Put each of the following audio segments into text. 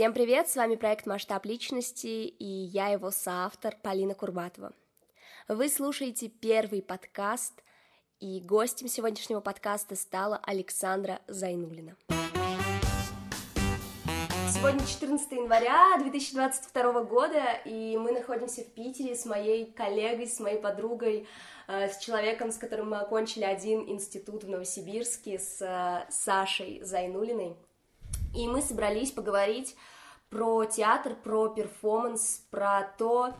Всем привет, с вами проект «Масштаб личности» и я его соавтор Полина Курбатова. Вы слушаете первый подкаст, и гостем сегодняшнего подкаста стала Александра Зайнулина. Сегодня 14 января 2022 года, и мы находимся в Питере с моей коллегой, с моей подругой, э, с человеком, с которым мы окончили один институт в Новосибирске, с э, Сашей Зайнулиной. И мы собрались поговорить про театр, про перформанс, про то,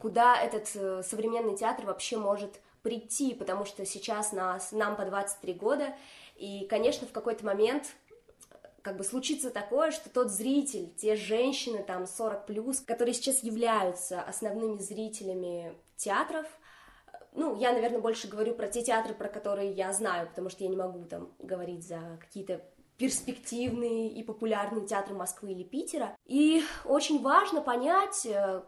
куда этот э, современный театр вообще может прийти, потому что сейчас нас, нам по 23 года, и, конечно, в какой-то момент как бы случится такое, что тот зритель, те женщины там 40 плюс, которые сейчас являются основными зрителями театров, ну, я, наверное, больше говорю про те театры, про которые я знаю, потому что я не могу там говорить за какие-то перспективные и популярные театры Москвы или Питера. И очень важно понять, э,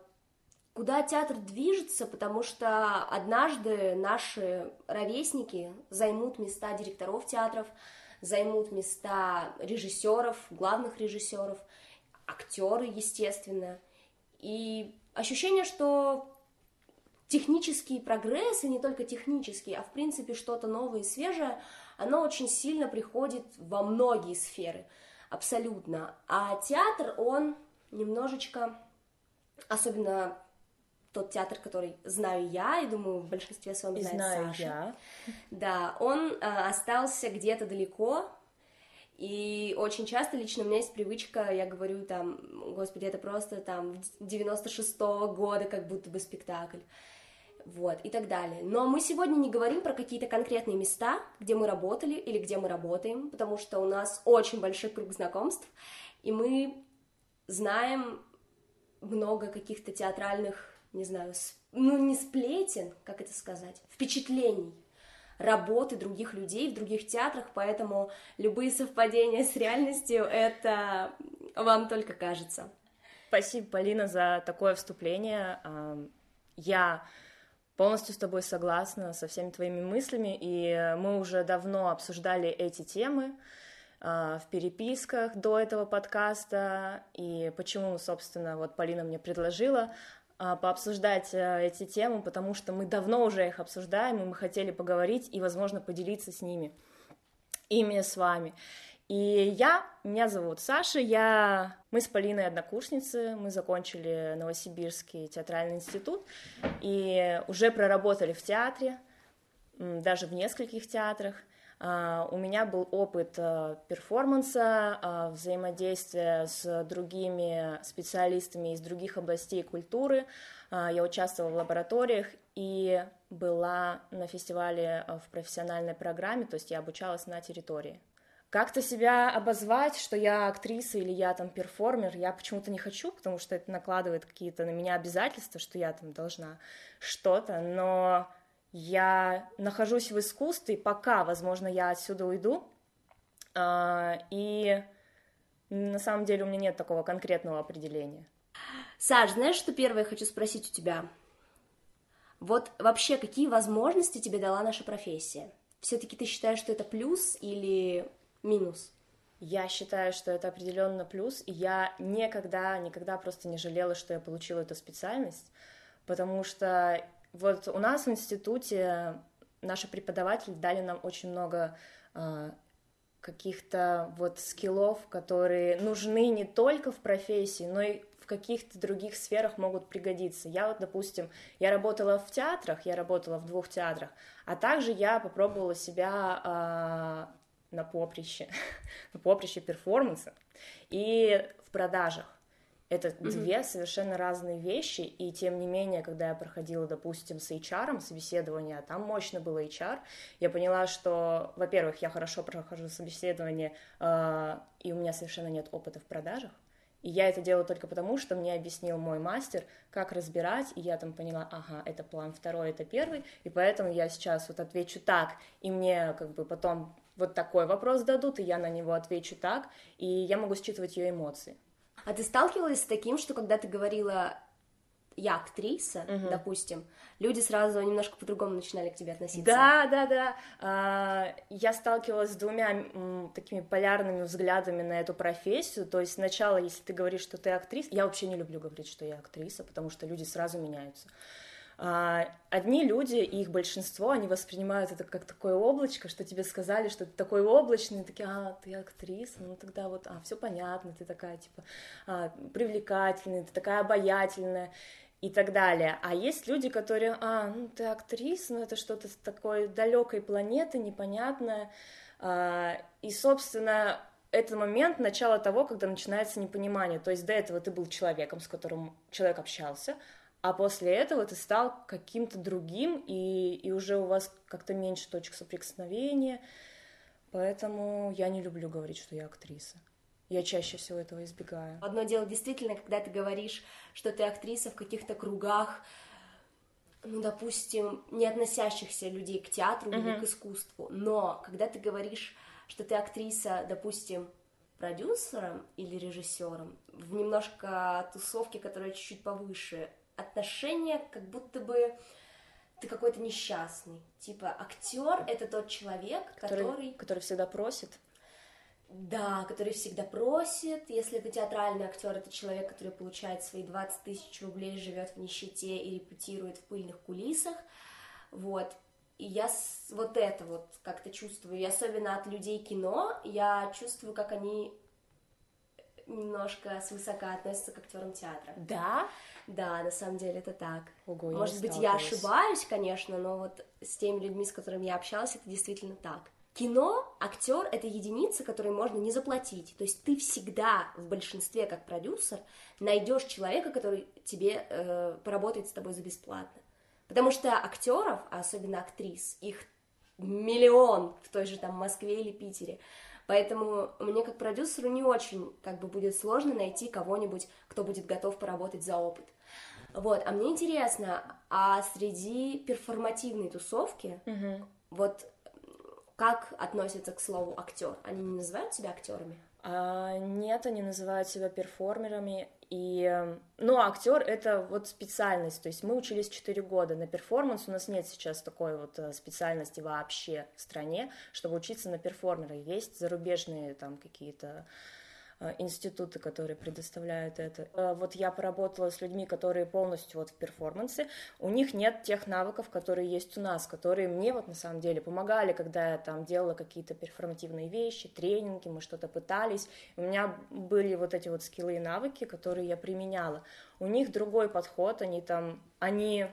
куда театр движется, потому что однажды наши ровесники займут места директоров театров, займут места режиссеров, главных режиссеров, актеры, естественно. И ощущение, что технический прогресс, и не только технический, а в принципе что-то новое и свежее, оно очень сильно приходит во многие сферы, абсолютно. А театр, он немножечко, особенно тот театр, который знаю я, и думаю, в большинстве своем и знает знаю Саша. я. Да, он э, остался где-то далеко, и очень часто лично у меня есть привычка, я говорю там, господи, это просто там 96-го года как будто бы спектакль вот, и так далее. Но мы сегодня не говорим про какие-то конкретные места, где мы работали или где мы работаем, потому что у нас очень большой круг знакомств, и мы знаем много каких-то театральных, не знаю, ну не сплетен, как это сказать, впечатлений, работы других людей в других театрах, поэтому любые совпадения с реальностью это вам только кажется. Спасибо, Полина, за такое вступление. Я полностью с тобой согласна со всеми твоими мыслями, и мы уже давно обсуждали эти темы а, в переписках до этого подкаста, и почему, собственно, вот Полина мне предложила а, пообсуждать э, эти темы, потому что мы давно уже их обсуждаем, и мы хотели поговорить и, возможно, поделиться с ними, ими с вами. И я, меня зовут Саша, я, мы с Полиной однокурсницы, мы закончили Новосибирский театральный институт и уже проработали в театре, даже в нескольких театрах. А, у меня был опыт а, перформанса, а, взаимодействия с другими специалистами из других областей культуры. Я участвовала в лабораториях и была на фестивале в профессиональной программе, то есть я обучалась на территории. Как-то себя обозвать, что я актриса или я там перформер, я почему-то не хочу, потому что это накладывает какие-то на меня обязательства, что я там должна что-то, но я нахожусь в искусстве, пока, возможно, я отсюда уйду, а, и на самом деле у меня нет такого конкретного определения. Саш, знаешь, что первое хочу спросить у тебя? Вот вообще, какие возможности тебе дала наша профессия? Все-таки ты считаешь, что это плюс или минус? Я считаю, что это определенно плюс, и я никогда, никогда просто не жалела, что я получила эту специальность, потому что вот у нас в институте наши преподаватели дали нам очень много э, каких-то вот скиллов, которые нужны не только в профессии, но и в каких-то других сферах могут пригодиться. Я вот, допустим, я работала в театрах, я работала в двух театрах, а также я попробовала себя э, на поприще, на поприще перформанса. И в продажах. Это mm-hmm. две совершенно разные вещи, и тем не менее, когда я проходила, допустим, с HR собеседование, а там мощно было HR, я поняла, что, во-первых, я хорошо прохожу собеседование, э, и у меня совершенно нет опыта в продажах, и я это делаю только потому, что мне объяснил мой мастер, как разбирать, и я там поняла, ага, это план второй, это первый, и поэтому я сейчас вот отвечу так, и мне как бы потом вот такой вопрос дадут, и я на него отвечу так, и я могу считывать ее эмоции. А ты сталкивалась с таким, что когда ты говорила я актриса, угу. допустим, люди сразу немножко по-другому начинали к тебе относиться. Да, да, да. А, я сталкивалась с двумя такими полярными взглядами на эту профессию. То есть сначала, если ты говоришь, что ты актриса, я вообще не люблю говорить, что я актриса, потому что люди сразу меняются. А, одни люди, и их большинство, они воспринимают это как такое облачко, что тебе сказали, что ты такой облачный, такие, а, ты актриса, ну тогда вот, а, все понятно, ты такая, типа, а, привлекательная, ты такая обаятельная и так далее. А есть люди, которые, а, ну ты актриса, ну это что-то с такой далекой планеты, непонятное. А, и, собственно, это момент начала того, когда начинается непонимание. То есть до этого ты был человеком, с которым человек общался, а после этого ты стал каким-то другим, и, и уже у вас как-то меньше точек соприкосновения, поэтому я не люблю говорить, что я актриса. Я чаще всего этого избегаю. Одно дело действительно, когда ты говоришь, что ты актриса в каких-то кругах, ну, допустим, не относящихся людей к театру uh-huh. или к искусству, но когда ты говоришь, что ты актриса, допустим, продюсером или режиссером в немножко тусовке, которая чуть-чуть повыше, отношение, как будто бы ты какой-то несчастный. Типа, актер это тот человек, который... Который, который всегда просит. Да, который всегда просит. Если это театральный актер, это человек, который получает свои 20 тысяч рублей, живет в нищете и репетирует в пыльных кулисах. Вот. И я вот это вот как-то чувствую. И особенно от людей кино я чувствую, как они немножко свысока относятся к актерам театра. Да? Да, на самом деле это так. Ого, Может быть, я ошибаюсь, конечно, но вот с теми людьми, с которыми я общалась, это действительно так. Кино, актер — это единица, которой можно не заплатить. То есть ты всегда в большинстве, как продюсер, найдешь человека, который тебе э, поработает с тобой за бесплатно. Потому что актеров, а особенно актрис, их миллион в той же там Москве или Питере. Поэтому мне как продюсеру не очень как бы будет сложно найти кого-нибудь, кто будет готов поработать за опыт. Вот, а мне интересно, а среди перформативной тусовки, угу. вот как относятся к слову актер? Они не называют себя актерами? А, нет, они называют себя перформерами. И, ну, актер это вот специальность, то есть мы учились 4 года на перформанс, у нас нет сейчас такой вот э, специальности вообще в стране, чтобы учиться на перформера. Есть зарубежные там какие-то институты, которые предоставляют это. Э, вот я поработала с людьми, которые полностью вот в перформансе, у них нет тех навыков, которые есть у нас, которые мне вот на самом деле помогали, когда я там делала какие-то перформативные вещи, тренинги, мы что-то пытались, у меня были вот эти вот скиллы и навыки, которые я применяла. У них другой подход, они там, они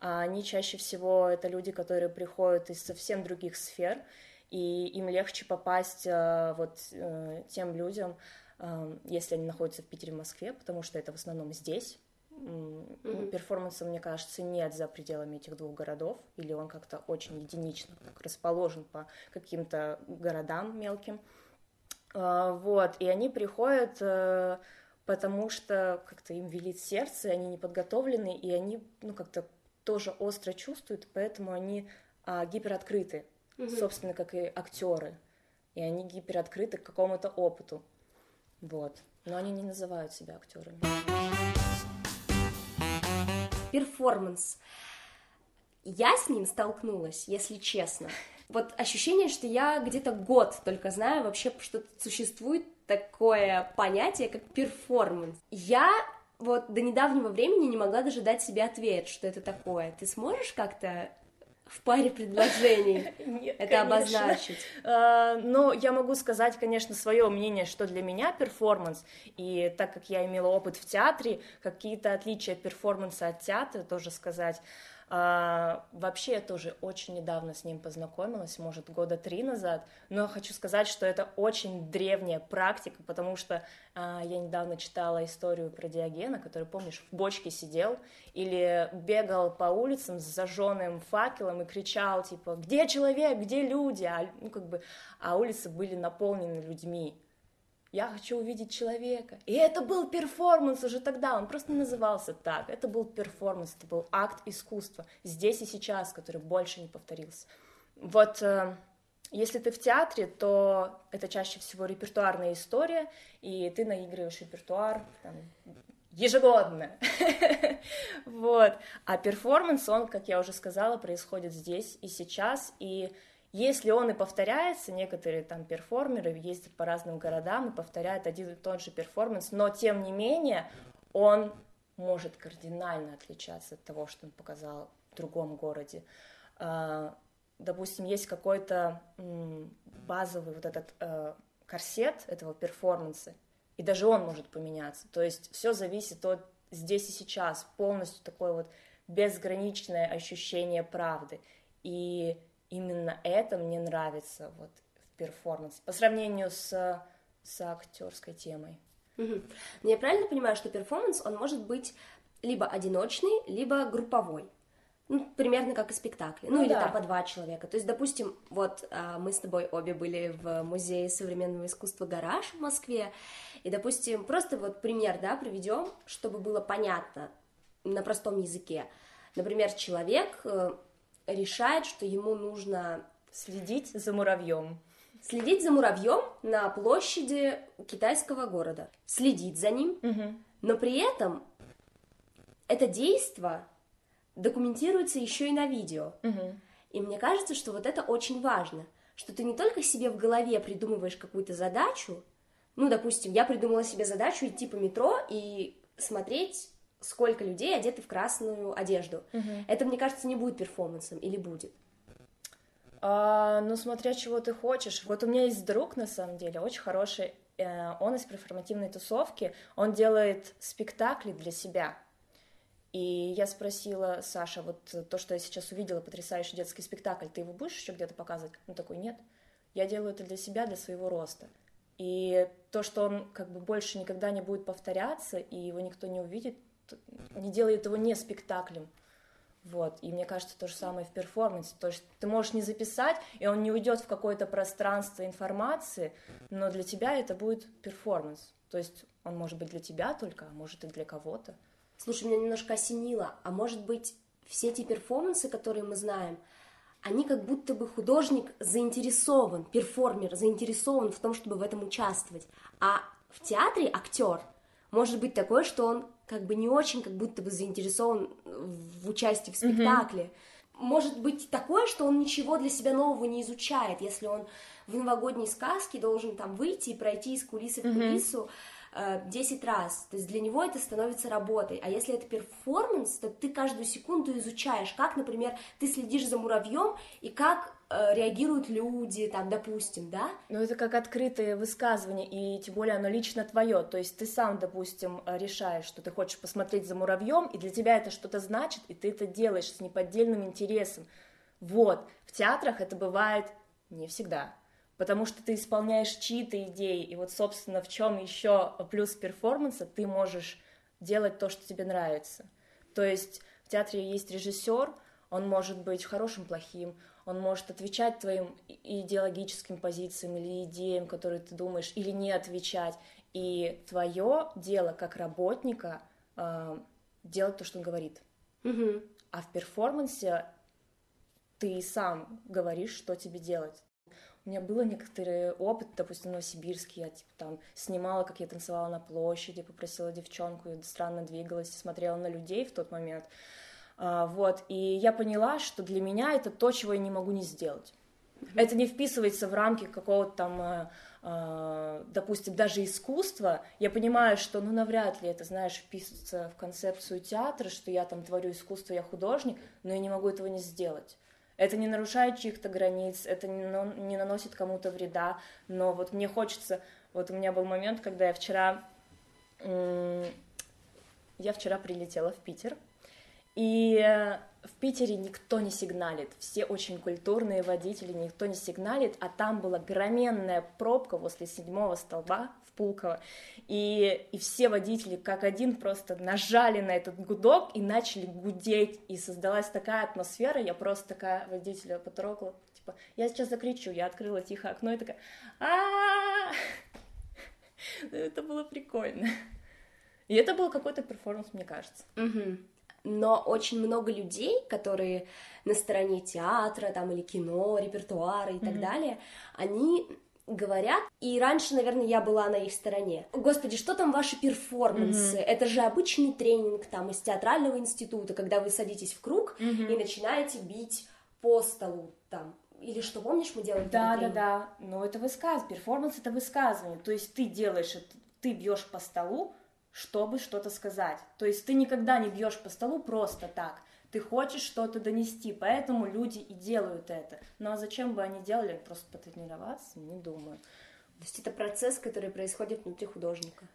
они чаще всего это люди, которые приходят из совсем других сфер, и им легче попасть э, вот э, тем людям, э, если они находятся в Питере, в Москве, потому что это в основном здесь. Mm-hmm. Перформанса, мне кажется, нет за пределами этих двух городов, или он как-то очень единично расположен по каким-то городам мелким. Вот, и они приходят, потому что как-то им велит сердце, они не подготовлены, и они, ну, как-то тоже остро чувствуют, поэтому они а, гипероткрыты угу. собственно, как и актеры. И они гипероткрыты к какому-то опыту. Вот. Но они не называют себя актерами. Перформанс. Я с ним столкнулась, если честно. Вот ощущение, что я где-то год только знаю вообще, что существует такое понятие, как перформанс. Я вот до недавнего времени не могла даже дать себе ответ, что это такое. Ты сможешь как-то в паре предложений Нет, это конечно. обозначить? А, ну, я могу сказать, конечно, свое мнение, что для меня перформанс, и так как я имела опыт в театре, какие-то отличия перформанса от театра тоже сказать. А, вообще я тоже очень недавно с ним познакомилась, может, года три назад, но хочу сказать, что это очень древняя практика, потому что а, я недавно читала историю про Диогена, который, помнишь, в бочке сидел или бегал по улицам с зажженным факелом и кричал, типа, где человек, где люди, а, ну, как бы, а улицы были наполнены людьми, я хочу увидеть человека. И это был перформанс уже тогда, он просто назывался так. Это был перформанс, это был акт искусства здесь и сейчас, который больше не повторился. Вот э, если ты в театре, то это чаще всего репертуарная история, и ты наигрываешь репертуар, там, ежегодно. вот. А перформанс, он, как я уже сказала, происходит здесь и сейчас, и если он и повторяется, некоторые там перформеры ездят по разным городам и повторяют один и тот же перформанс, но тем не менее он может кардинально отличаться от того, что он показал в другом городе. А, допустим, есть какой-то базовый вот этот э, корсет этого перформанса, и даже он может поменяться. То есть все зависит от здесь и сейчас, полностью такое вот безграничное ощущение правды. И именно это мне нравится вот в перформансе по сравнению с, с актерской темой. Угу. Но я правильно понимаю, что перформанс, он может быть либо одиночный, либо групповой? Ну, примерно как и спектакли. Ну, ну или да. там по два человека. То есть, допустим, вот а, мы с тобой обе были в Музее современного искусства «Гараж» в Москве, и, допустим, просто вот пример, да, приведем, чтобы было понятно на простом языке. Например, человек э, решает, что ему нужно следить за муравьем. Следить за муравьем на площади китайского города. Следить за ним, угу. но при этом это действие документируется еще и на видео. Угу. И мне кажется, что вот это очень важно, что ты не только себе в голове придумываешь какую-то задачу, ну, допустим, я придумала себе задачу идти по метро и смотреть, сколько людей одеты в красную одежду. Угу. Это, мне кажется, не будет перформансом или будет? А, ну, смотря чего ты хочешь. Вот у меня есть друг, на самом деле, очень хороший, э, он из перформативной тусовки, он делает спектакли для себя. И я спросила Саша, вот то, что я сейчас увидела, потрясающий детский спектакль, ты его будешь еще где-то показывать? Он такой, нет, я делаю это для себя, для своего роста. И то, что он как бы больше никогда не будет повторяться, и его никто не увидит, не делает его не спектаклем. Вот, и мне кажется, то же самое в перформансе. То есть ты можешь не записать, и он не уйдет в какое-то пространство информации, но для тебя это будет перформанс. То есть он может быть для тебя только, а может и для кого-то. Слушай, меня немножко осенило. А может быть, все эти перформансы, которые мы знаем, они как будто бы художник заинтересован, перформер заинтересован в том, чтобы в этом участвовать. А в театре актер может быть такой, что он как бы не очень как будто бы заинтересован в участии в спектакле. Mm-hmm. Может быть такое, что он ничего для себя нового не изучает, если он в новогодней сказке должен там выйти и пройти из кулисы в кулису. Mm-hmm 10 э, раз. То есть для него это становится работой. А если это перформанс, то ты каждую секунду изучаешь, как, например, ты следишь за муравьем и как э, реагируют люди, там, допустим, да? Ну, это как открытое высказывание, и тем более оно лично твое. То есть ты сам, допустим, решаешь, что ты хочешь посмотреть за муравьем, и для тебя это что-то значит, и ты это делаешь с неподдельным интересом. Вот, в театрах это бывает не всегда потому что ты исполняешь чьи-то идеи, и вот, собственно, в чем еще плюс перформанса, ты можешь делать то, что тебе нравится. То есть в театре есть режиссер, он может быть хорошим, плохим, он может отвечать твоим идеологическим позициям или идеям, которые ты думаешь, или не отвечать. И твое дело как работника э, делать то, что он говорит. Угу. А в перформансе ты сам говоришь, что тебе делать. У меня был некоторый опыт, допустим, в Новосибирске, я типа там снимала, как я танцевала на площади, попросила девчонку, и странно двигалась, смотрела на людей в тот момент. А, вот, и я поняла, что для меня это то, чего я не могу не сделать. Это не вписывается в рамки какого-то там, э, э, допустим, даже искусства. Я понимаю, что, ну, навряд ли это, знаешь, вписывается в концепцию театра, что я там творю искусство, я художник, но я не могу этого не сделать. Это не нарушает чьих-то границ, это не наносит кому-то вреда, но вот мне хочется... Вот у меня был момент, когда я вчера... Я вчера прилетела в Питер, и э, в Питере никто не сигналит, все очень культурные водители, никто не сигналит, а там была громенная пробка возле седьмого столба Пулково, и, и все водители как один просто нажали на этот гудок и начали гудеть, и создалась такая атмосфера, я просто такая водителя потрогала, типа, я сейчас закричу, я открыла тихо окно и такая, а Это было прикольно. И это был какой-то перформанс, мне кажется. Но очень много людей, которые на стороне театра там или кино, репертуара и mm-hmm. так далее, они говорят, и раньше, наверное, я была на их стороне. Господи, что там ваши перформансы? Mm-hmm. Это же обычный тренинг там из театрального института, когда вы садитесь в круг mm-hmm. и начинаете бить по столу там. Или что, помнишь, мы делали? Да, да, да. Но это высказывание. Перформанс это высказывание. То есть ты делаешь это, ты бьешь по столу, чтобы что-то сказать. То есть ты никогда не бьешь по столу просто так ты хочешь что-то донести, поэтому люди и делают это. Ну а зачем бы они делали? Просто потренироваться? Не думаю. То есть это процесс, который происходит внутри художника.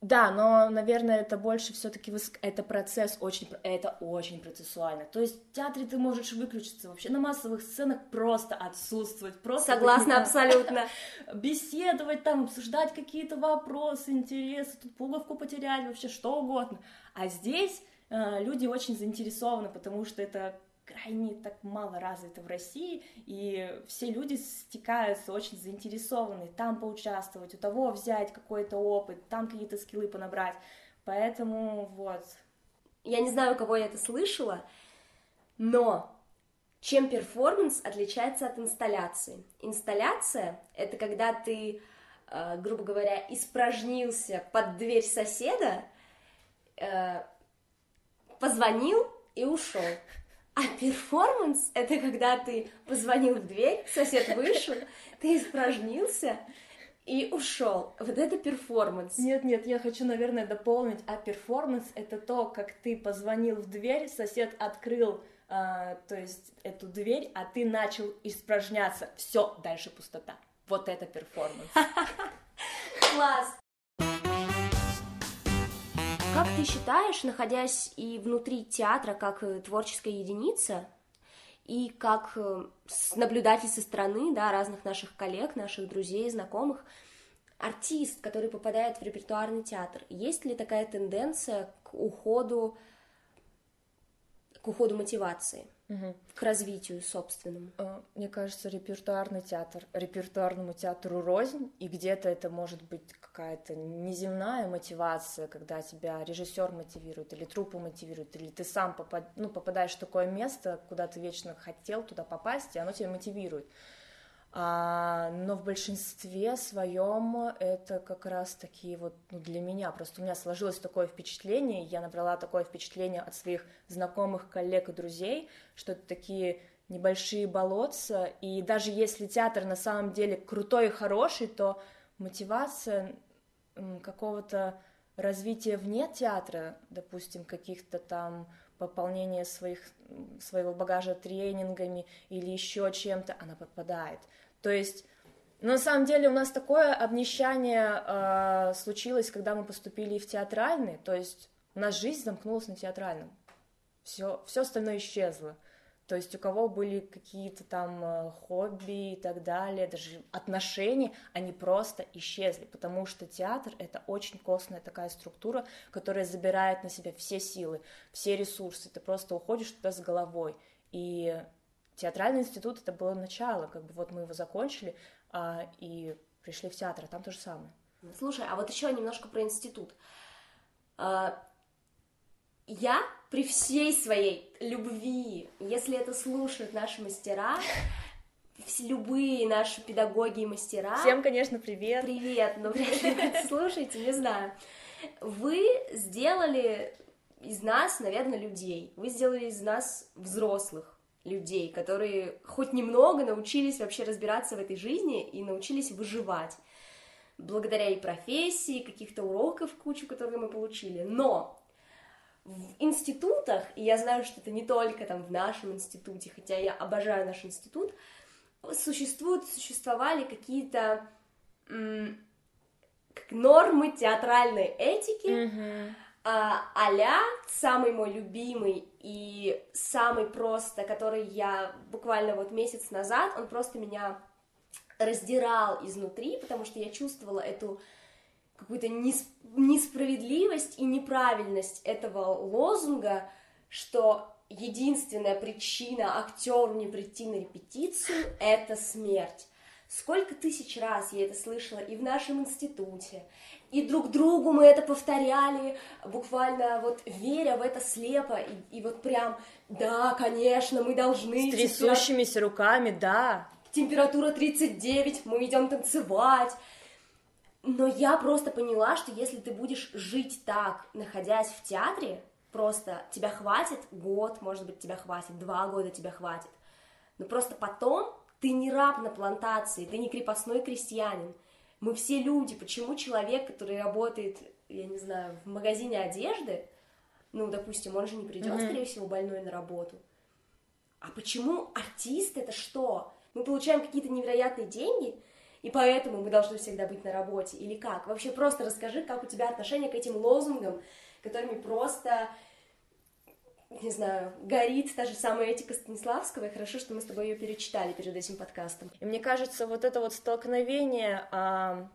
Да, но, наверное, это больше все-таки это процесс очень, это очень процессуально. То есть в театре ты можешь выключиться вообще на массовых сценах просто отсутствовать, просто согласна абсолютно беседовать там, обсуждать какие-то вопросы, интересы, тут пуговку потерять вообще что угодно. А здесь Э, люди очень заинтересованы, потому что это крайне так мало развито в России, и все люди стекаются очень заинтересованы там поучаствовать, у того взять какой-то опыт, там какие-то скиллы понабрать. Поэтому вот. Я не знаю, у кого я это слышала, но чем перформанс отличается от инсталляции? Инсталляция — это когда ты, э, грубо говоря, испражнился под дверь соседа, э, позвонил и ушел. А перформанс — это когда ты позвонил в дверь, сосед вышел, ты испражнился и ушел. Вот это перформанс. Нет, нет, я хочу, наверное, дополнить. А перформанс — это то, как ты позвонил в дверь, сосед открыл э, то есть эту дверь, а ты начал испражняться. Все, дальше пустота. Вот это перформанс. Класс! Как ты считаешь, находясь и внутри театра как э, творческая единица, и как э, наблюдатель со стороны, да, разных наших коллег, наших друзей, знакомых, артист, который попадает в репертуарный театр, есть ли такая тенденция к уходу, к уходу мотивации? угу. к развитию собственному. Э, мне кажется, репертуарный театр, репертуарному театру рознь, и где-то это может быть какая-то неземная мотивация, когда тебя режиссер мотивирует, или труппа мотивирует, или ты сам попад... ну, попадаешь в такое место, куда ты вечно хотел туда попасть, и оно тебя мотивирует. А, но в большинстве своем это как раз такие вот ну, для меня. Просто у меня сложилось такое впечатление, я набрала такое впечатление от своих знакомых, коллег и друзей, что это такие небольшие болотца, и даже если театр на самом деле крутой и хороший, то мотивация какого-то развития вне театра, допустим, каких-то там пополнения своих, своего багажа тренингами или еще чем-то, она попадает. То есть, на самом деле у нас такое обнищание э, случилось, когда мы поступили в театральный, то есть у нас жизнь замкнулась на театральном, все, все остальное исчезло. То есть у кого были какие-то там э, хобби и так далее, даже отношения, они просто исчезли, потому что театр — это очень костная такая структура, которая забирает на себя все силы, все ресурсы, ты просто уходишь туда с головой. И театральный институт это было начало, как бы вот мы его закончили а, и пришли в театр, а там то же самое. Слушай, а вот еще немножко про институт. Я при всей своей любви, если это слушают наши мастера, любые наши педагоги и мастера. Всем, конечно, привет. Привет, но вряд ли слушайте, не знаю. Вы сделали из нас, наверное, людей. Вы сделали из нас взрослых людей, которые хоть немного научились вообще разбираться в этой жизни и научились выживать благодаря и профессии, каких-то уроков кучу, которые мы получили. Но в институтах, и я знаю, что это не только там в нашем институте, хотя я обожаю наш институт, существуют, существовали какие-то как нормы театральной этики, mm-hmm а, а самый мой любимый и самый просто, который я буквально вот месяц назад, он просто меня раздирал изнутри, потому что я чувствовала эту какую-то несправедливость и неправильность этого лозунга, что единственная причина актеру не прийти на репетицию — это смерть. Сколько тысяч раз я это слышала и в нашем институте, и друг другу мы это повторяли, буквально вот веря в это слепо, и, и вот прям, да, конечно, мы должны... С трясущимися руками, да. температура 39, мы идем танцевать. Но я просто поняла, что если ты будешь жить так, находясь в театре, просто тебя хватит год, может быть, тебя хватит, два года тебя хватит. Но просто потом ты не раб на плантации, ты не крепостной крестьянин. Мы все люди. Почему человек, который работает, я не знаю, в магазине одежды, ну, допустим, он же не придет, mm-hmm. скорее всего, больной на работу. А почему артист это что? Мы получаем какие-то невероятные деньги, и поэтому мы должны всегда быть на работе, или как? Вообще просто расскажи, как у тебя отношение к этим лозунгам, которыми просто, не знаю, горит та же самая этика Станиславского, и хорошо, что мы с тобой ее перечитали перед этим подкастом. И мне кажется, вот это вот столкновение а,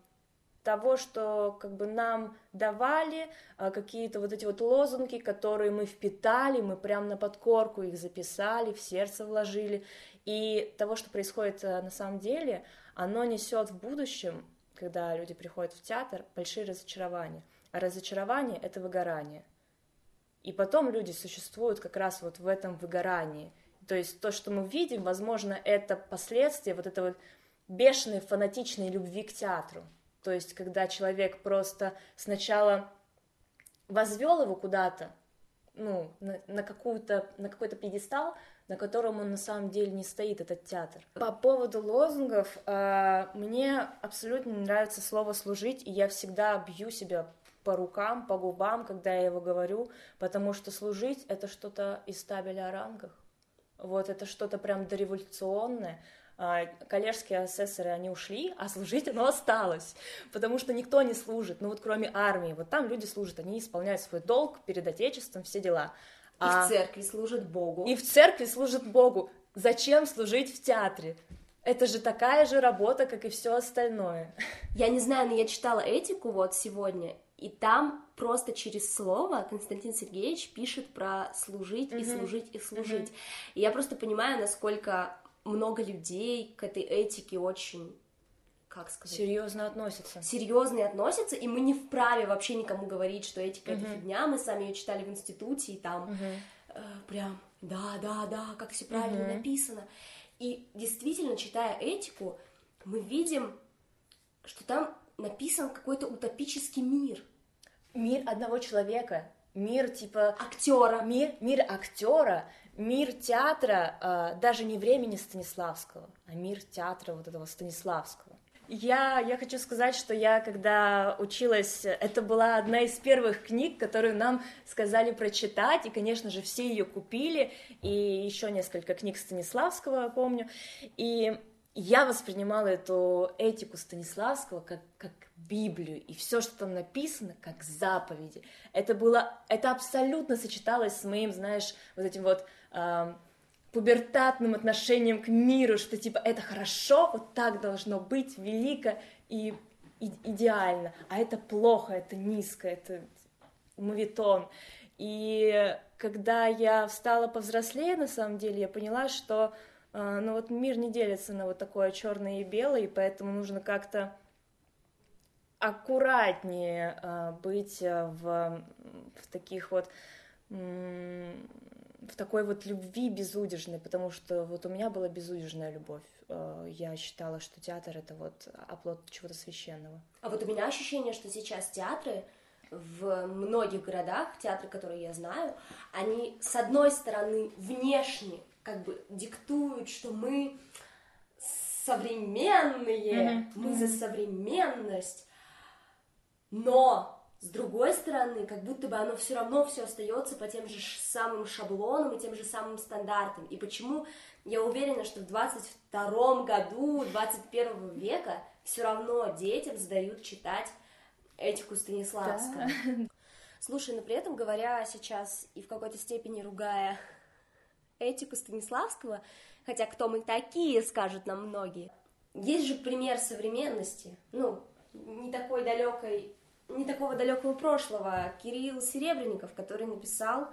того, что как бы нам давали а, какие-то вот эти вот лозунги, которые мы впитали, мы прям на подкорку их записали, в сердце вложили, и того, что происходит а, на самом деле, оно несет в будущем, когда люди приходят в театр, большие разочарования. А разочарование — это выгорание. И потом люди существуют как раз вот в этом выгорании. То есть то, что мы видим, возможно, это последствия вот этой вот бешеной фанатичной любви к театру. То есть когда человек просто сначала возвел его куда-то, ну, на, на, какую-то, на какой-то пьедестал, на котором он на самом деле не стоит, этот театр. По поводу лозунгов, э, мне абсолютно не нравится слово «служить», и я всегда бью себя по рукам, по губам, когда я его говорю, потому что служить — это что-то из табеля о рангах. Вот это что-то прям дореволюционное, а, коллежские асессоры, они ушли, а служить оно осталось, потому что никто не служит, ну вот кроме армии, вот там люди служат, они исполняют свой долг перед Отечеством, все дела. И а... в церкви служат Богу. И в церкви служат Богу. Зачем служить в театре? Это же такая же работа, как и все остальное. Я не знаю, но я читала этику вот сегодня, и там просто через слово Константин Сергеевич пишет про служить mm-hmm. и служить и служить. Mm-hmm. И я просто понимаю, насколько много людей к этой этике очень как сказать? Серьезно относятся. Серьезно относятся, и мы не вправе вообще никому говорить, что этика uh-huh. это фигня. Мы сами ее читали в институте, и там uh-huh. э, прям да, да, да, как все правильно uh-huh. написано. И действительно, читая этику, мы видим, что там написан какой-то утопический мир. Мир одного человека, мир типа актера, мир, мир актера, мир театра, э, даже не времени Станиславского, а мир театра вот этого Станиславского. Я, я хочу сказать, что я, когда училась, это была одна из первых книг, которую нам сказали прочитать, и, конечно же, все ее купили, и еще несколько книг Станиславского, помню, и я воспринимала эту этику Станиславского как, как Библию, и все, что там написано, как заповеди. Это было, это абсолютно сочеталось с моим, знаешь, вот этим вот э, пубертатным отношением к миру, что типа это хорошо, вот так должно быть, велико и, и идеально, а это плохо, это низко, это мувитон. И когда я встала повзрослее, на самом деле, я поняла, что э, ну вот мир не делится на вот такое черное и белое, и поэтому нужно как-то аккуратнее э, быть в, в таких вот в такой вот любви безудержной, потому что вот у меня была безудержная любовь. Э, я считала, что театр это вот оплот чего-то священного. А вот у меня ощущение, что сейчас театры в многих городах, театры, которые я знаю, они с одной стороны внешне как бы диктуют, что мы современные, mm-hmm. мы за современность, но с другой стороны, как будто бы оно все равно все остается по тем же самым шаблонам и тем же самым стандартам. И почему я уверена, что в 22 году 21 века все равно детям задают читать этику Станиславского. Да. Слушай, но при этом говоря сейчас и в какой-то степени ругая этику Станиславского, хотя кто мы такие, скажут нам многие, есть же пример современности, ну, не такой далекой не такого далекого прошлого, Кирилл Серебренников, который написал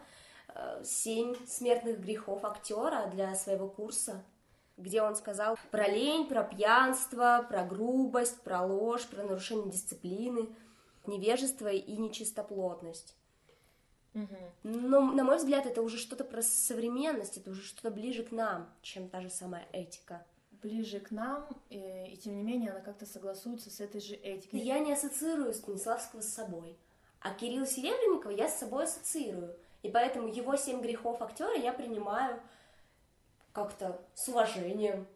э, «Семь смертных грехов актера» для своего курса, где он сказал про лень, про пьянство, про грубость, про ложь, про нарушение дисциплины, невежество и нечистоплотность. Но, на мой взгляд, это уже что-то про современность, это уже что-то ближе к нам, чем та же самая этика. Ближе к нам, и, и тем не менее она как-то согласуется с этой же этикой. Я не ассоциирую Станиславского с собой, а Кирилла Серебренникова я с собой ассоциирую. И поэтому его семь грехов актера я принимаю как-то с уважением.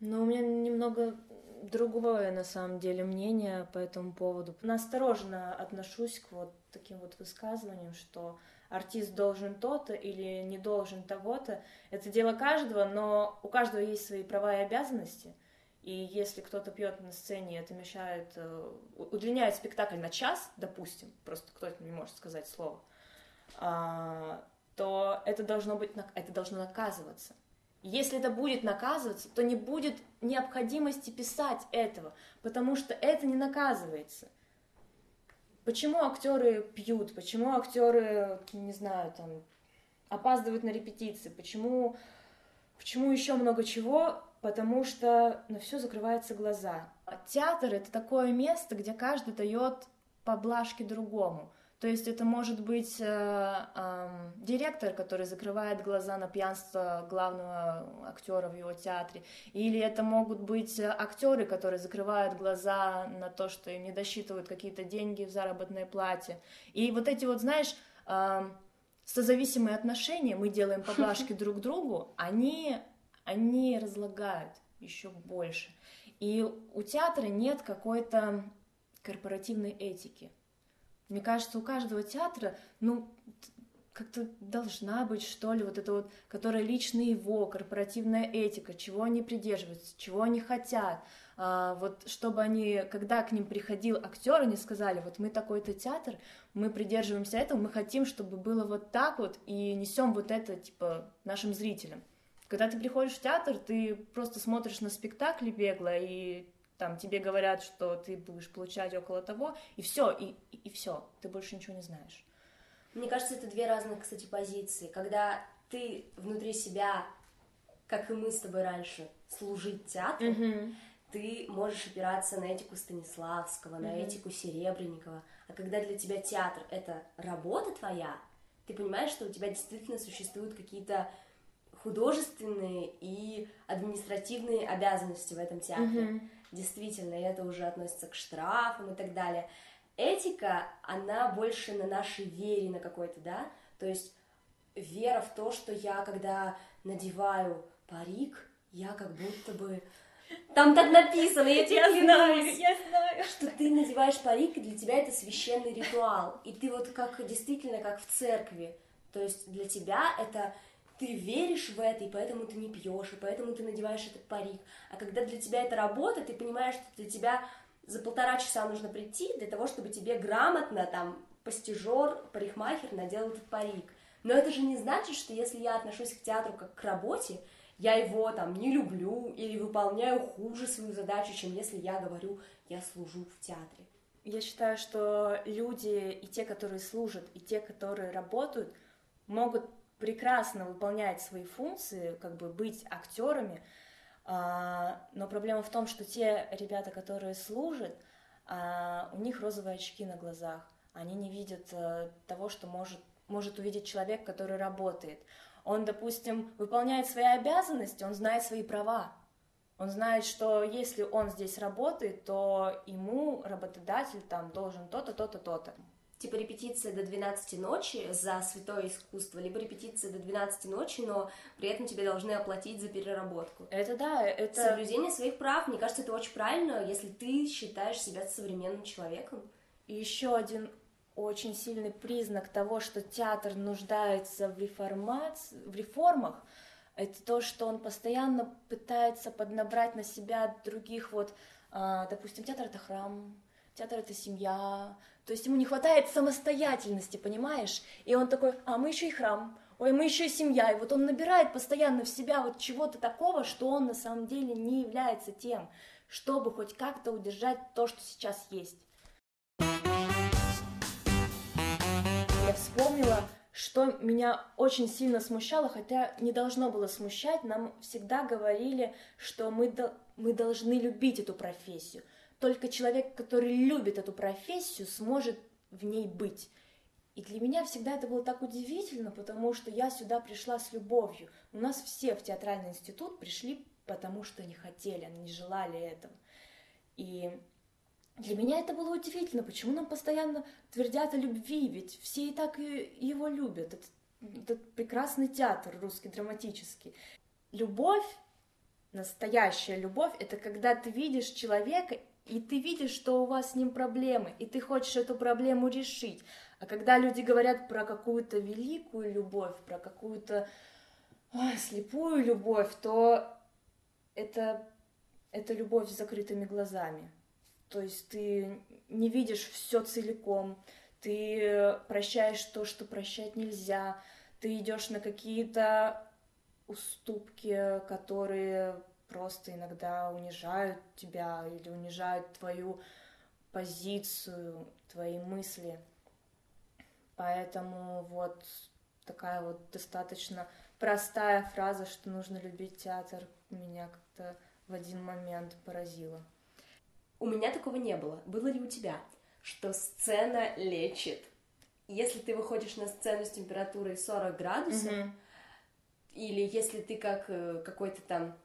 Но у меня немного другое, на самом деле, мнение по этому поводу. Настороженно отношусь к вот таким вот высказываниям, что артист должен то-то или не должен того-то. Это дело каждого, но у каждого есть свои права и обязанности. И если кто-то пьет на сцене, это мешает, э, удлиняет спектакль на час, допустим, просто кто-то не может сказать слово, а, то это должно быть, это должно наказываться. Если это будет наказываться, то не будет необходимости писать этого, потому что это не наказывается. Почему актеры пьют? Почему актеры, не знаю, там опаздывают на репетиции? Почему, почему еще много чего? Потому что на все закрываются глаза. Театр это такое место, где каждый дает поблажки другому. То есть это может быть э, э, директор, который закрывает глаза на пьянство главного актера в его театре, или это могут быть актеры, которые закрывают глаза на то, что им не досчитывают какие-то деньги в заработной плате. И вот эти вот, знаешь, э, созависимые отношения, мы делаем поблажки друг другу, они, они разлагают еще больше. И у театра нет какой-то корпоративной этики. Мне кажется, у каждого театра, ну, как-то должна быть, что ли, вот это вот, которая лично его, корпоративная этика, чего они придерживаются, чего они хотят, а, вот чтобы они, когда к ним приходил актер, они сказали, вот мы такой-то театр, мы придерживаемся этого, мы хотим, чтобы было вот так вот, и несем вот это, типа, нашим зрителям. Когда ты приходишь в театр, ты просто смотришь на спектакли бегло, и там тебе говорят, что ты будешь получать около того, и все, и, и, и все, ты больше ничего не знаешь. Мне кажется, это две разных, кстати, позиции. Когда ты внутри себя, как и мы с тобой раньше, служить театру, mm-hmm. ты можешь опираться на этику Станиславского, на mm-hmm. этику Серебренникова. А когда для тебя театр — это работа твоя, ты понимаешь, что у тебя действительно существуют какие-то художественные и административные обязанности в этом театре. Mm-hmm действительно, и это уже относится к штрафам и так далее. Этика, она больше на нашей вере на какой-то, да, то есть вера в то, что я, когда надеваю парик, я как будто бы... Там так написано, я тебе я знаю, я знаю. Что ты надеваешь парик, и для тебя это священный ритуал. И ты вот как действительно как в церкви. То есть для тебя это ты веришь в это, и поэтому ты не пьешь, и поэтому ты надеваешь этот парик. А когда для тебя это работа, ты понимаешь, что для тебя за полтора часа нужно прийти для того, чтобы тебе грамотно там постижер, парикмахер надел этот парик. Но это же не значит, что если я отношусь к театру как к работе, я его там не люблю или выполняю хуже свою задачу, чем если я говорю, я служу в театре. Я считаю, что люди и те, которые служат, и те, которые работают, могут прекрасно выполнять свои функции, как бы быть актерами, а, но проблема в том, что те ребята, которые служат, а, у них розовые очки на глазах, они не видят э, того, что может, может увидеть человек, который работает. Он, допустим, выполняет свои обязанности, он знает свои права, он знает, что если он здесь работает, то ему работодатель там должен то-то, то-то, то-то типа репетиция до 12 ночи за святое искусство, либо репетиция до 12 ночи, но при этом тебе должны оплатить за переработку. Это да, это... Соблюдение своих прав, мне кажется, это очень правильно, если ты считаешь себя современным человеком. И еще один очень сильный признак того, что театр нуждается в, реформации, в реформах, это то, что он постоянно пытается поднабрать на себя других вот, а, допустим, театр это храм, театр это семья, то есть ему не хватает самостоятельности, понимаешь? И он такой, а мы еще и храм, ой, мы еще и семья. И вот он набирает постоянно в себя вот чего-то такого, что он на самом деле не является тем, чтобы хоть как-то удержать то, что сейчас есть. Я вспомнила, что меня очень сильно смущало, хотя не должно было смущать, нам всегда говорили, что мы, мы должны любить эту профессию – только человек, который любит эту профессию, сможет в ней быть. И для меня всегда это было так удивительно, потому что я сюда пришла с любовью. У нас все в театральный институт пришли потому что они хотели, не желали этого. И для меня это было удивительно, почему нам постоянно твердят о любви, ведь все и так его любят. Это, этот прекрасный театр русский, драматический. Любовь, настоящая любовь, это когда ты видишь человека, и ты видишь, что у вас с ним проблемы, и ты хочешь эту проблему решить. А когда люди говорят про какую-то великую любовь, про какую-то слепую любовь, то это, это любовь с закрытыми глазами. То есть ты не видишь все целиком, ты прощаешь то, что прощать нельзя, ты идешь на какие-то уступки, которые просто иногда унижают тебя или унижают твою позицию, твои мысли. Поэтому вот такая вот достаточно простая фраза, что нужно любить театр, меня как-то в один момент поразила. У меня такого не было. Было ли у тебя, что сцена лечит? Если ты выходишь на сцену с температурой 40 градусов, mm-hmm. или если ты как э, какой-то там,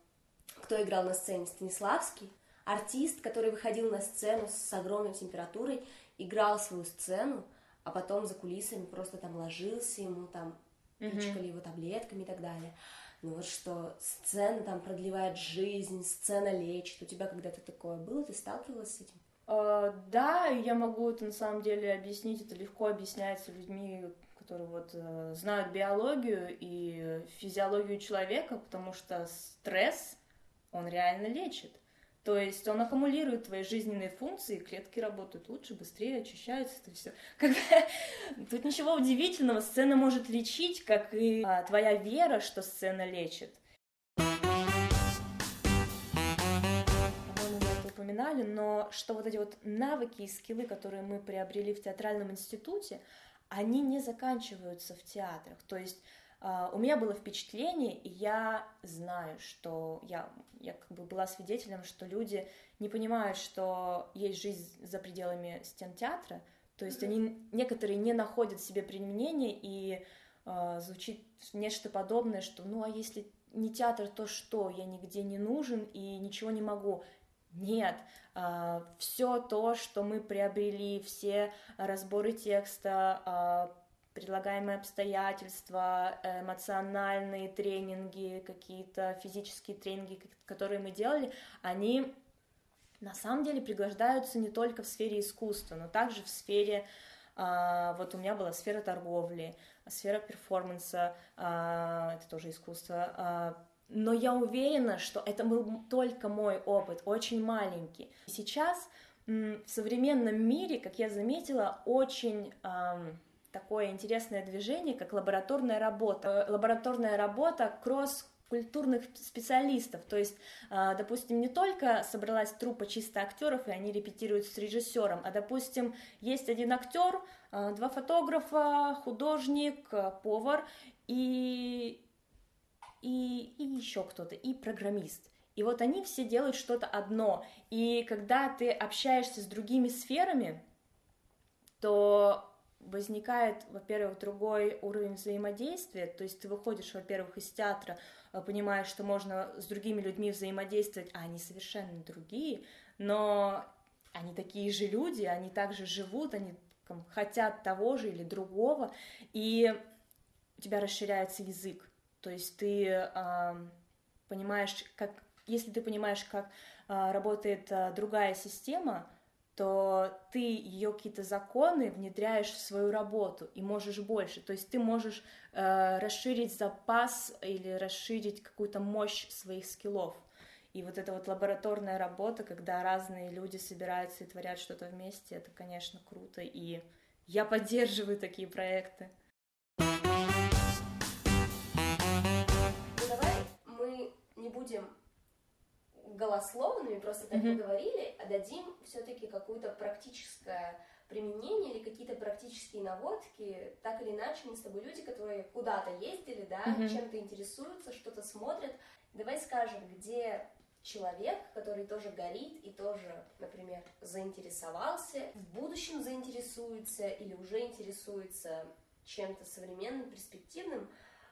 кто играл на сцене, Станиславский, артист, который выходил на сцену с огромной температурой, играл свою сцену, а потом за кулисами просто там ложился, ему там пичкали его таблетками и так далее. Ну вот что сцена там продлевает жизнь, сцена лечит. У тебя когда-то такое было? Ты сталкивалась с этим? Uh, да, я могу это на самом деле объяснить. Это легко объясняется людьми, которые вот uh, знают биологию и физиологию человека, потому что стресс, он реально лечит. То есть он аккумулирует твои жизненные функции, клетки работают лучше, быстрее, очищаются, это все. Тут ничего удивительного, сцена может лечить, как и а, твоя вера, что сцена лечит. Упоминали, но что вот эти вот навыки и скиллы, которые мы приобрели в театральном институте, они не заканчиваются в театрах. То есть у меня было впечатление, и я знаю, что я, я как бы была свидетелем, что люди не понимают, что есть жизнь за пределами стен театра, то есть mm-hmm. они некоторые не находят себе применения, и uh, звучит нечто подобное, что ну а если не театр, то что? Я нигде не нужен и ничего не могу. Нет, uh, все то, что мы приобрели, все разборы текста, предлагаемые обстоятельства, эмоциональные тренинги, какие-то физические тренинги, которые мы делали, они на самом деле пригождаются не только в сфере искусства, но также в сфере а, вот у меня была сфера торговли, сфера перформанса, а, это тоже искусство, а, но я уверена, что это был только мой опыт, очень маленький. Сейчас в современном мире, как я заметила, очень такое интересное движение, как лабораторная работа. Э, лабораторная работа кросс культурных специалистов. То есть, а, допустим, не только собралась труппа чисто актеров, и они репетируют с режиссером, а, допустим, есть один актер, а, два фотографа, художник, повар и, и, и еще кто-то, и программист. И вот они все делают что-то одно. И когда ты общаешься с другими сферами, то возникает, во-первых, другой уровень взаимодействия, то есть ты выходишь, во-первых, из театра, э, понимаешь, что можно с другими людьми взаимодействовать, а они совершенно другие, но они такие же люди, они также живут, они там, хотят того же или другого, и у тебя расширяется язык, то есть ты э, понимаешь, как, если ты понимаешь, как э, работает э, другая система, то ты ее какие-то законы внедряешь в свою работу и можешь больше. То есть ты можешь э, расширить запас или расширить какую-то мощь своих скиллов. И вот эта вот лабораторная работа, когда разные люди собираются и творят что-то вместе, это, конечно, круто. И я поддерживаю такие проекты. Голословными, просто так mm-hmm. поговорили, а дадим все-таки какое-то практическое применение или какие-то практические наводки, так или иначе мы с тобой люди, которые куда-то ездили, да, mm-hmm. чем-то интересуются, что-то смотрят. Давай скажем, где человек, который тоже горит и тоже, например, заинтересовался, в будущем заинтересуется или уже интересуется чем-то современным, перспективным,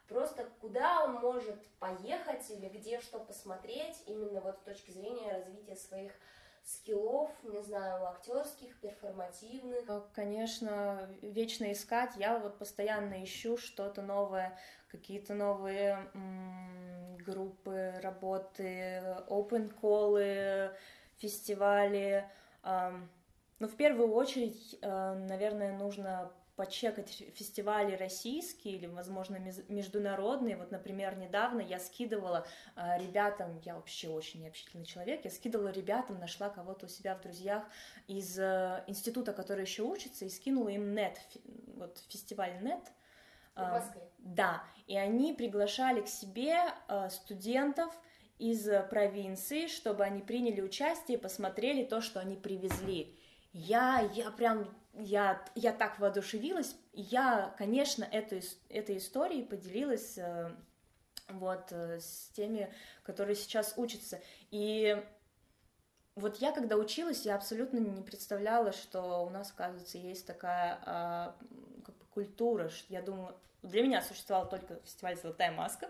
просто куда он может поехать или где что посмотреть, именно вот с точки зрения развития своих скиллов, не знаю, актерских, перформативных? Э, конечно, вечно искать. Я вот постоянно ищу что-то новое, какие-то новые м- группы, работы, open колы, фестивали. Но в первую очередь, э, наверное, нужно почекать фестивали российские или, возможно, международные. Вот, например, недавно я скидывала э, ребятам, я вообще очень необщительный человек, я скидывала ребятам, нашла кого-то у себя в друзьях из э, института, который еще учится, и скинула им нет, вот фестиваль нет. В Москве. Да, и они приглашали к себе студентов из провинции, чтобы они приняли участие и посмотрели то, что они привезли. Я, я прям я, я так воодушевилась, я, конечно, эту, этой историей поделилась э, вот э, с теми, которые сейчас учатся. И вот я, когда училась, я абсолютно не представляла, что у нас, оказывается, есть такая а, как бы культура. Я думаю, для меня существовал только фестиваль «Золотая маска»,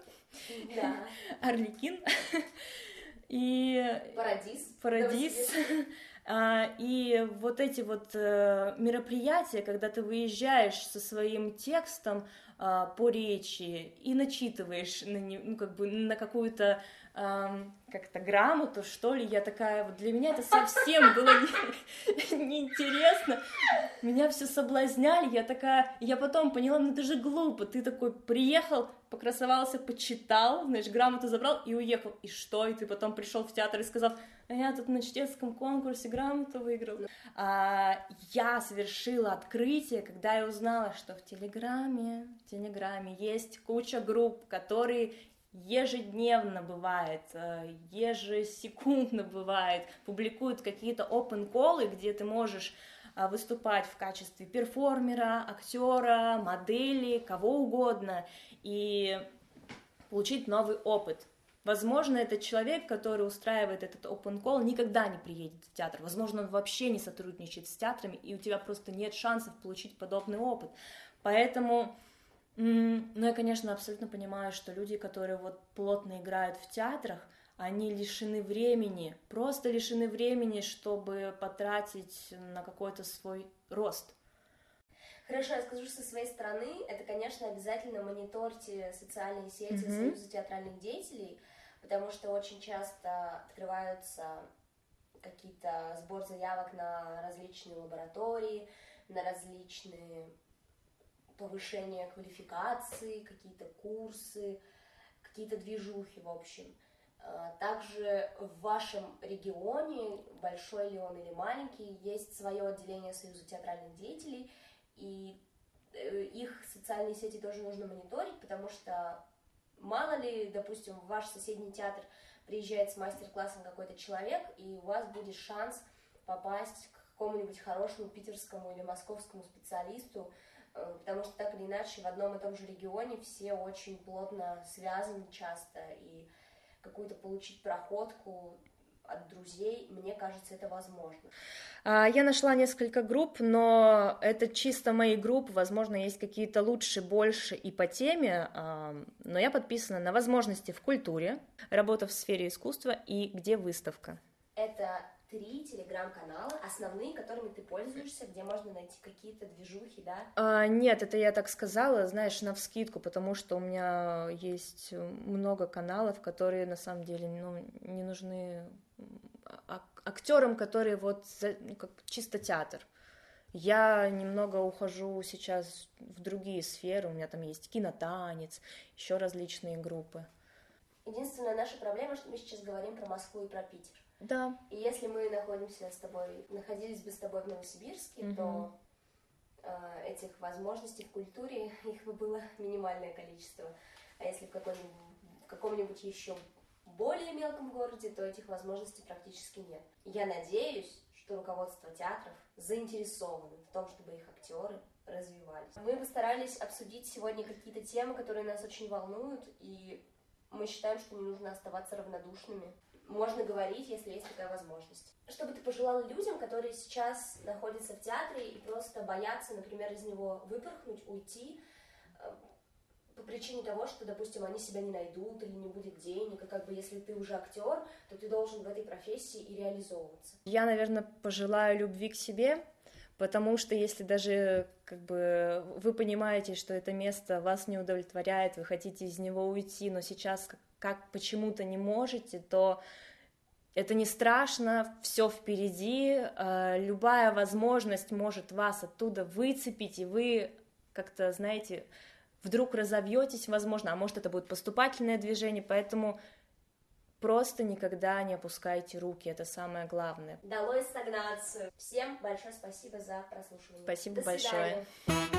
да. «Орликин» и... «Парадис». «Парадис». А, и вот эти вот э, мероприятия, когда ты выезжаешь со своим текстом а, по речи и начитываешь на, ну, как бы на какую-то как-то грамоту, что ли, я такая, вот для меня это совсем было неинтересно, меня все соблазняли, я такая, я потом поняла, ну это же глупо, ты такой приехал, покрасовался, почитал, знаешь, грамоту забрал и уехал, и что, и ты потом пришел в театр и сказал, а я тут на чтецком конкурсе грамоту выиграл. А, я совершила открытие, когда я узнала, что в Телеграме, в Телеграме есть куча групп, которые ежедневно бывает, э, ежесекундно бывает, публикуют какие-то open колы, где ты можешь выступать в качестве перформера, актера, модели, кого угодно, и получить новый опыт. Возможно, этот человек, который устраивает этот open call, никогда не приедет в театр. Возможно, он вообще не сотрудничает с театрами, и у тебя просто нет шансов получить подобный опыт. Поэтому ну, я, конечно, абсолютно понимаю, что люди, которые вот плотно играют в театрах, они лишены времени, просто лишены времени, чтобы потратить на какой-то свой рост. Хорошо, я скажу со своей стороны, это, конечно, обязательно мониторьте социальные сети mm-hmm. Союза театральных деятелей, потому что очень часто открываются какие-то сбор заявок на различные лаборатории, на различные повышение квалификации, какие-то курсы, какие-то движухи, в общем. А, также в вашем регионе, большой ли он или маленький, есть свое отделение Союза театральных деятелей, и э, их социальные сети тоже нужно мониторить, потому что мало ли, допустим, в ваш соседний театр приезжает с мастер-классом какой-то человек, и у вас будет шанс попасть к какому-нибудь хорошему питерскому или московскому специалисту, Э, потому что так или иначе в одном и том же регионе все очень плотно связаны часто, и какую-то получить проходку от друзей, мне кажется, это возможно. А, я нашла несколько групп, но это чисто мои группы, возможно, есть какие-то лучше, больше и по теме, но я подписана на возможности в культуре, работа в сфере искусства и где выставка. Это три телеграм-канала, основные, которыми ты пользуешься, где можно найти какие-то движухи, да? А, нет, это я так сказала, знаешь, на вскидку, потому что у меня есть много каналов, которые на самом деле ну, не нужны актерам, которые вот ну, как чисто театр. Я немного ухожу сейчас в другие сферы, у меня там есть кинотанец, еще различные группы. Единственная наша проблема, что мы сейчас говорим про Москву и про Питер. Да. И если мы находимся с тобой, находились бы с тобой в Новосибирске, угу. то э, этих возможностей в культуре их бы было минимальное количество. А если в, в каком-нибудь еще более мелком городе, то этих возможностей практически нет. Я надеюсь, что руководство театров заинтересовано в том, чтобы их актеры развивались. Мы постарались обсудить сегодня какие-то темы, которые нас очень волнуют, и мы считаем, что не нужно оставаться равнодушными можно говорить, если есть такая возможность. Что бы ты пожелала людям, которые сейчас находятся в театре и просто боятся, например, из него выпорхнуть, уйти, э, по причине того, что, допустим, они себя не найдут или не будет денег, и как бы если ты уже актер, то ты должен в этой профессии и реализовываться. Я, наверное, пожелаю любви к себе, потому что если даже как бы вы понимаете, что это место вас не удовлетворяет, вы хотите из него уйти, но сейчас как, почему-то не можете, то это не страшно, все впереди, э, любая возможность может вас оттуда выцепить, и вы как-то, знаете, вдруг разовьетесь, возможно, а может это будет поступательное движение, поэтому просто никогда не опускайте руки, это самое главное. Долой стагнацию. Всем большое спасибо за прослушивание. Спасибо До большое. Свидания.